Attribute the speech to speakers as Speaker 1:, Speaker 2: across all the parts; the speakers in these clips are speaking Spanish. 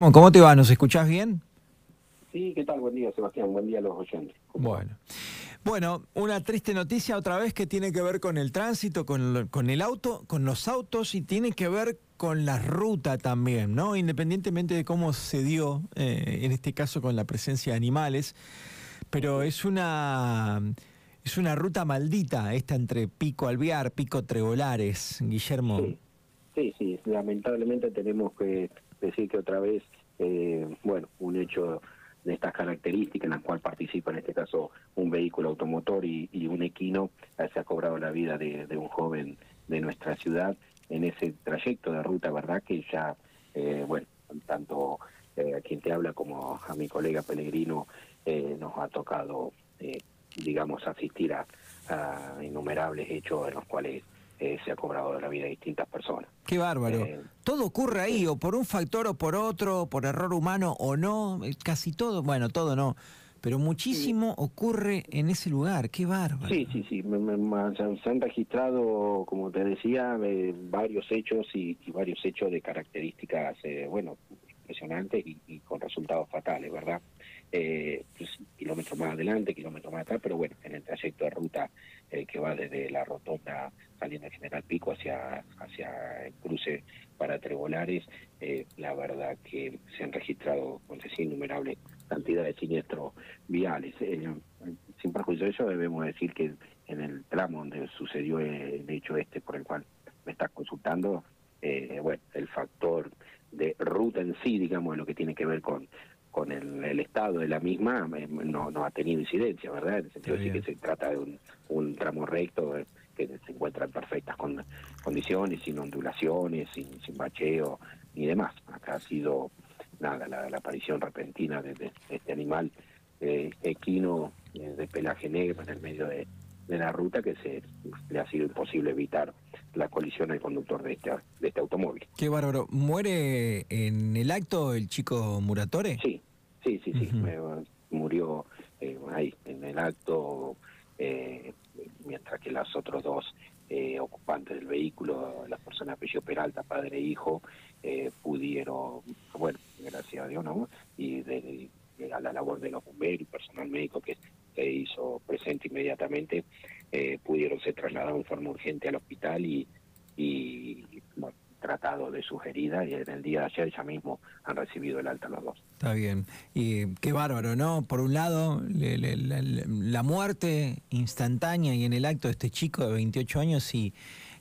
Speaker 1: ¿Cómo te va? ¿Nos escuchás bien?
Speaker 2: Sí, ¿qué tal? Buen día, Sebastián. Buen día a los oyentes.
Speaker 1: Bueno. Bueno, una triste noticia otra vez que tiene que ver con el tránsito, con, con el auto, con los autos y tiene que ver con la ruta también, ¿no? Independientemente de cómo se dio, eh, en este caso con la presencia de animales, pero es una es una ruta maldita esta entre Pico Alvear, Pico Tregolares, Guillermo.
Speaker 2: Sí, sí, sí. lamentablemente tenemos que decir que otra vez, eh, bueno, un hecho de estas características en la cual participa en este caso un vehículo automotor y, un equino, eh, se ha cobrado la vida de, un joven de nuestra ciudad en ese trayecto de ruta, ¿verdad? Que ya, eh, bueno, tanto a quien te habla como a mi colega Pellegrino nos ha tocado, digamos, asistir a innumerables hechos en los cuales eh, se ha cobrado la vida de distintas personas.
Speaker 1: Qué bárbaro. Eh, todo ocurre ahí, o por un factor o por otro, por error humano o no, eh, casi todo, bueno, todo no, pero muchísimo ocurre en ese lugar, qué bárbaro.
Speaker 2: Sí, sí, sí, se han registrado, como te decía, varios hechos y, varios hechos de características, bueno, impresionantes y, con resultados fatales, ¿verdad? Eh, kilómetros más adelante, kilómetros más atrás, pero bueno, en el trayecto de ruta que va desde la rotonda saliendo de General Pico hacia, hacia el cruce para Trebolares, eh, la verdad que se han registrado, decía, innumerables cantidades de siniestros viales. Eh, sin perjuicio de eso, debemos decir que en el tramo donde sucedió el hecho este por el cual me estás consultando, eh, bueno, el factor de ruta en sí, digamos, de lo que tiene que ver con con el, estado de la misma no, no ha tenido incidencia, ¿verdad? En el sentido de que se trata de un, un tramo recto que se encuentra en perfectas condiciones, sin ondulaciones, sin, bacheo ni demás. Acá ha sido nada la, aparición repentina de, este animal eh, equino eh, de pelaje negro en el medio de, la ruta que se le ha sido imposible evitar la colisión al conductor de este, de este automóvil.
Speaker 1: Qué bárbaro. ¿Muere en el acto el chico Muratore?
Speaker 2: Sí, sí, sí, sí. murió eh, ahí en el acto eh, mientras que los otros dos eh, ocupantes del vehículo, las personas apellido Peralta, padre e hijo, eh, pudieron, bueno, gracias a Dios, ¿no? Y de, a la labor de los bomberos y personal médico que se hizo presente inmediatamente, eh, pudieron ser trasladados en forma urgente al hospital y, y bueno, tratado de sus heridas y en el día de ayer ya mismo han recibido el alta los dos.
Speaker 1: Está bien. Y qué bárbaro, ¿no? Por un lado, la muerte instantánea y en el acto de este chico de 28 años y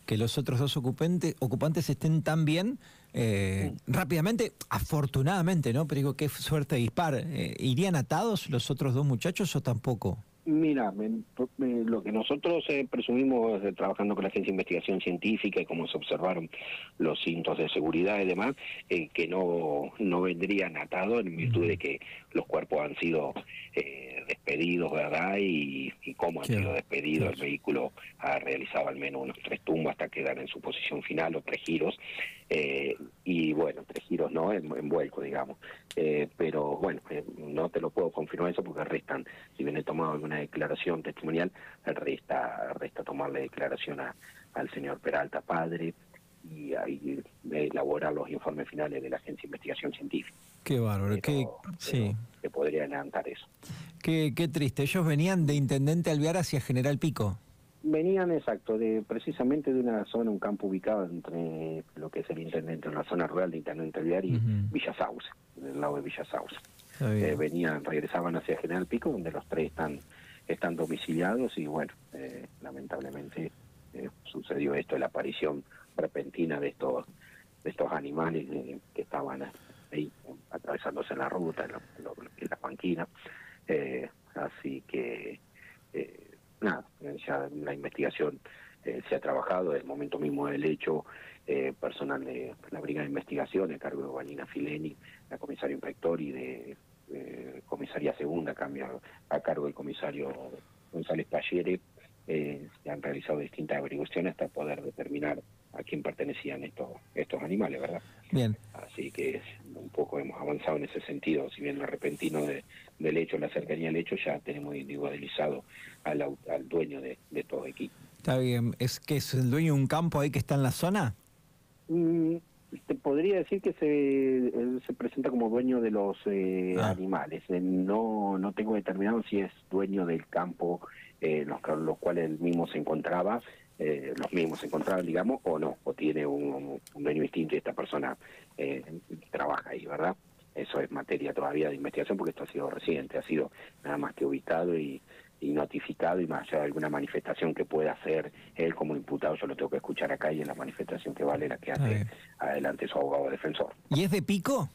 Speaker 1: que los otros dos ocupantes, ocupantes estén tan bien, eh, rápidamente, afortunadamente, ¿no? Pero digo, qué suerte dispar. Eh, ¿Irían atados los otros dos muchachos o tampoco?
Speaker 2: Mira, lo que nosotros eh, presumimos trabajando con la Agencia de Investigación Científica y como se observaron los cintos de seguridad y demás, eh, que no, no vendrían atados en virtud de que los cuerpos han sido eh, despedidos, ¿verdad? Y, y cómo han sido despedidos. El vehículo ha realizado al menos unos tres tumbos hasta quedar en su posición final o tres giros. y bueno, tres giros no, en, vuelco, digamos. pero bueno, no te lo puedo confirmar eso porque restan, si bien he tomado alguna declaración testimonial, resta, resta tomarle declaración a, al señor Peralta, padre, y ahí elaborar los informes finales de la Agencia de Investigación Científica.
Speaker 1: Qué bárbaro, qué, sí.
Speaker 2: Se podría adelantar eso.
Speaker 1: Qué, qué triste, ellos venían de Intendente Alvear hacia General Pico.
Speaker 2: Venían, exacto, de precisamente de una zona, un campo ubicado entre lo que es el intendente, en la zona rural de Intendente Alvear y Villa Sauce, del lado de Villa Sauce. Eh, venían, regresaban hacia General Pico, donde los tres están están domiciliados y bueno, eh, lamentablemente eh, sucedió esto, la aparición repentina de estos de estos animales eh, que estaban ahí atravesándose en la ruta, en, la banquina. así que, nada, ya la investigación se ha trabajado, el momento mismo del hecho, personal de la Brigada de Investigación, a cargo de Valina Fileni, la comisaria inspector y de eh, comisaría segunda, cambia a cargo del comisario González Pallere, eh, se han realizado distintas averiguaciones hasta poder determinar a quién pertenecían estos estos animales, ¿verdad?
Speaker 1: Bien.
Speaker 2: Así que un poco hemos avanzado en ese sentido, si bien lo repentino de, del hecho, la cercanía del hecho, ya tenemos individualizado al, al dueño de, de todo equipo.
Speaker 1: Está bien, ¿es que es el dueño de un campo ahí que está en la zona?
Speaker 2: Mm, te podría decir que se, se presenta como dueño de los eh,
Speaker 1: Ah.
Speaker 2: animales. Eh, No, no tengo determinado si es dueño del campo eh, en los, los cuales él mismo se encontraba, eh, los mismos se encontraban, digamos, o no, o tiene un, un dueño distinto y esta persona eh, trabaja ahí, ¿verdad? Eso es materia todavía de investigación porque esto ha sido reciente, ha sido nada más que ubicado y, y notificado y más allá de alguna manifestación que pueda hacer él como imputado, yo lo tengo que escuchar acá y en la manifestación que vale la que hace adelante su abogado defensor.
Speaker 1: ¿Y es de pico?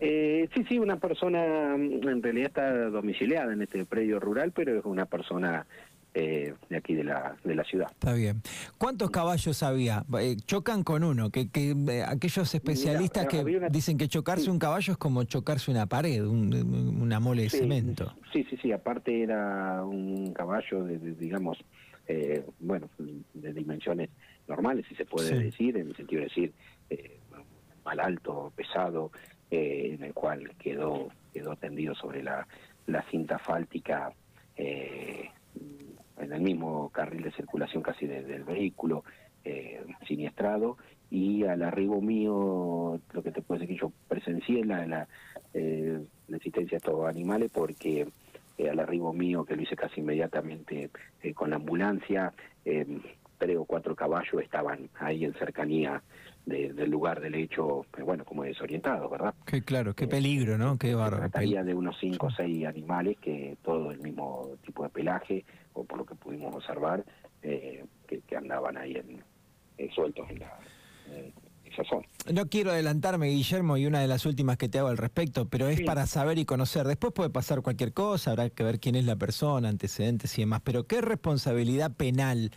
Speaker 2: Eh, sí, sí, una persona en realidad está domiciliada en este predio rural, pero es una persona eh, de aquí de la, de la ciudad.
Speaker 1: Está bien. ¿Cuántos caballos había? Eh, chocan con uno, que, que eh, aquellos especialistas que
Speaker 2: había una-
Speaker 1: dicen que chocarse
Speaker 2: sí.
Speaker 1: un caballo es como chocarse una pared, un- una mole de
Speaker 2: Sí,
Speaker 1: cemento.
Speaker 2: Sí, sí, sí, aparte era un caballo de, de, digamos, eh, bueno, de dimensiones normales, si se puede
Speaker 1: Sí.
Speaker 2: decir, en el sentido de decir, eh, mal alto, pesado, eh, en el cual quedó quedó tendido sobre la, la cinta fáltica eh, en el mismo carril de circulación casi de- del vehículo, eh, siniestrado, y al arribo mío, lo que te puedo decir que yo presencié la, la, eh, la existencia de estos animales porque eh, al arribo mío, que lo hice casi inmediatamente eh, con la ambulancia, tres o cuatro caballos estaban ahí en cercanía de- del lugar del hecho, eh, bueno, como desorientados, ¿verdad?
Speaker 1: Qué claro, qué
Speaker 2: Eh,
Speaker 1: peligro, ¿no? Qué
Speaker 2: Se
Speaker 1: bárbaro.
Speaker 2: trataría de unos cinco o seis animales que todo el mismo tipo de pelaje, o por lo que pudimos observar, eh, que, que andaban ahí en, eh, sueltos en la zona.
Speaker 1: No quiero adelantarme, Guillermo, y una de las últimas que te hago al respecto, pero es
Speaker 2: Sí.
Speaker 1: para saber y conocer. Después puede pasar cualquier cosa, habrá que ver quién es la persona, antecedentes y demás. Pero ¿qué responsabilidad penal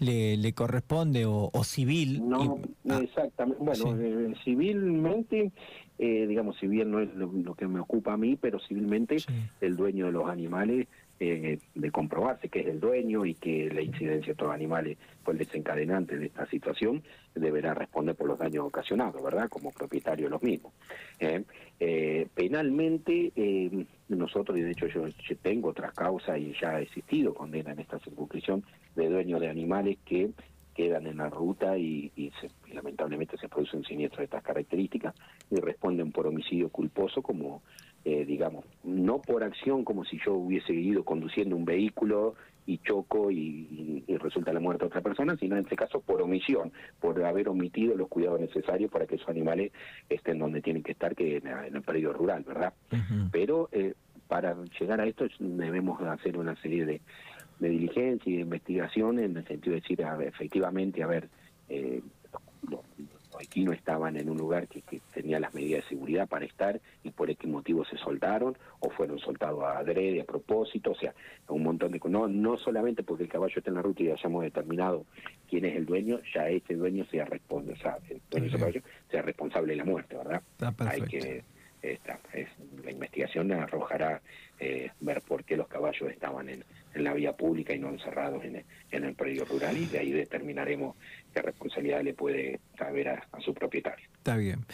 Speaker 1: le, le corresponde o, o civil?
Speaker 2: No,
Speaker 1: Y- ah,
Speaker 2: exactamente. Bueno,
Speaker 1: sí.
Speaker 2: eh, civilmente, eh, digamos, si bien no es lo, lo que me ocupa a mí, pero civilmente
Speaker 1: Sí.
Speaker 2: el dueño de los animales, eh, de comprobarse que es el dueño y que la incidencia de estos animales fue el desencadenante de esta situación, deberá responder por los daños ocasionados, ¿verdad? Como propietario de los mismos. ¿eh? Eh, penalmente, eh, nosotros, y de hecho yo, tengo otras causas y ya ha existido condena en esta circunscripción de dueños de animales que quedan en la ruta y, y se- lamentablemente se produce un siniestro de estas características y responden por homicidio culposo como, eh, digamos, no por acción como si yo hubiese ido conduciendo un vehículo y choco y, resulta la muerte de otra persona, sino en este caso por omisión, por haber omitido los cuidados necesarios para que esos animales estén donde tienen que estar, que en, en el predio rural, ¿verdad? pero eh, para llegar a esto debemos hacer una serie de, de diligencias y de investigación en el sentido de decir, a ver, efectivamente, a ver, eh, los equinos estaban en un lugar que, que tenía las medidas de seguridad para estar y por qué motivo se soltaron o fueron soltados a adrede, a propósito, o sea, un montón de... No, no solamente porque el caballo está en la ruta y hayamos determinado quién es el dueño, ya ese dueño sea responsable, el dueño de ese caballo sea responsable de la muerte, ¿verdad?
Speaker 1: Está
Speaker 2: hay
Speaker 1: perfecto.
Speaker 2: que esta, es, la investigación arrojará eh, ver por qué los caballos estaban en, en la vía pública y no encerrados en, en el predio rural y de ahí determinaremos qué responsabilidad le puede caber a, su propietario.
Speaker 1: Está bien.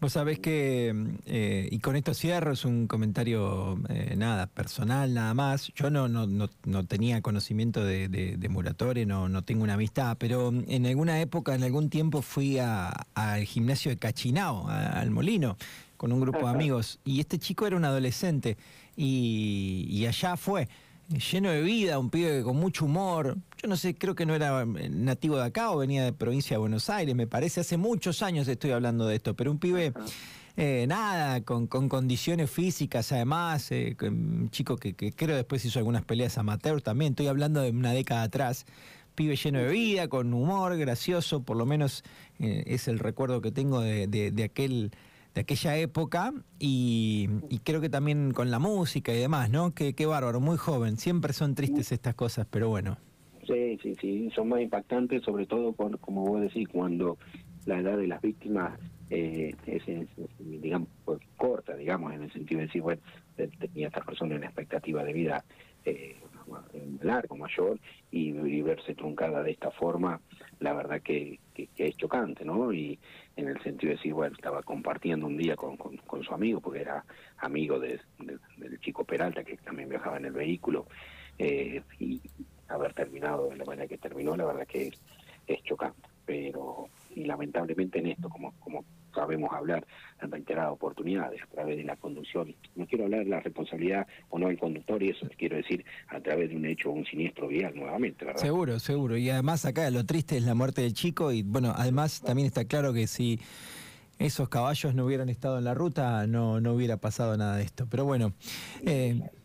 Speaker 1: Vos sabés que, eh, y con esto cierro, es un comentario, eh, nada, personal nada más. Yo no, no, no, no tenía conocimiento de, de, de Muratore, no, no tengo una amistad, pero en alguna época, en algún tiempo fui al gimnasio de Cachinao, al Molino, con un grupo de amigos, y este chico era un adolescente, y, y allá fue lleno de vida, un pibe con mucho humor. Yo no sé, creo que no era eh, nativo de acá o venía de provincia de Buenos Aires, me parece. Hace muchos años estoy hablando de esto, pero un pibe, eh, nada, con, con condiciones físicas además, eh, un chico que, que creo después hizo algunas peleas amateur también. Estoy hablando de una década atrás. Pibe lleno de vida, con humor, gracioso, por lo menos eh, es el recuerdo que tengo de, de- de aquel de aquella época y, y creo que también con la música y demás, ¿no? Qué, qué bárbaro, muy joven. Siempre son tristes estas cosas, pero bueno.
Speaker 2: Sí, sí, sí, son más impactantes, sobre todo, como vos decís, cuando la edad de las víctimas eh, es, digamos, pues, corta, digamos, en el sentido de decir, bueno, eh, tenía esta persona una expectativa de vida eh, largo, mayor, y, y verse truncada de esta forma, la verdad que, que es chocante, ¿no? Y en el sentido de decir, bueno, estaba compartiendo un día con, con, su amigo, porque era amigo de- del chico Peralta, que también viajaba en el vehículo, eh, y haber terminado de la manera que terminó, la verdad que es, es chocante. Pero y lamentablemente en esto, como, como sabemos hablar en reiteradas oportunidades a través de la conducción. No quiero hablar de la responsabilidad o no del conductor y eso quiero decir a través de un hecho o un siniestro vial nuevamente, ¿verdad?
Speaker 1: Seguro, seguro. Y además acá lo triste es la muerte del chico y bueno, además también está claro que si esos caballos no hubieran estado en la ruta no, no hubiera pasado nada de esto. Pero bueno, eh,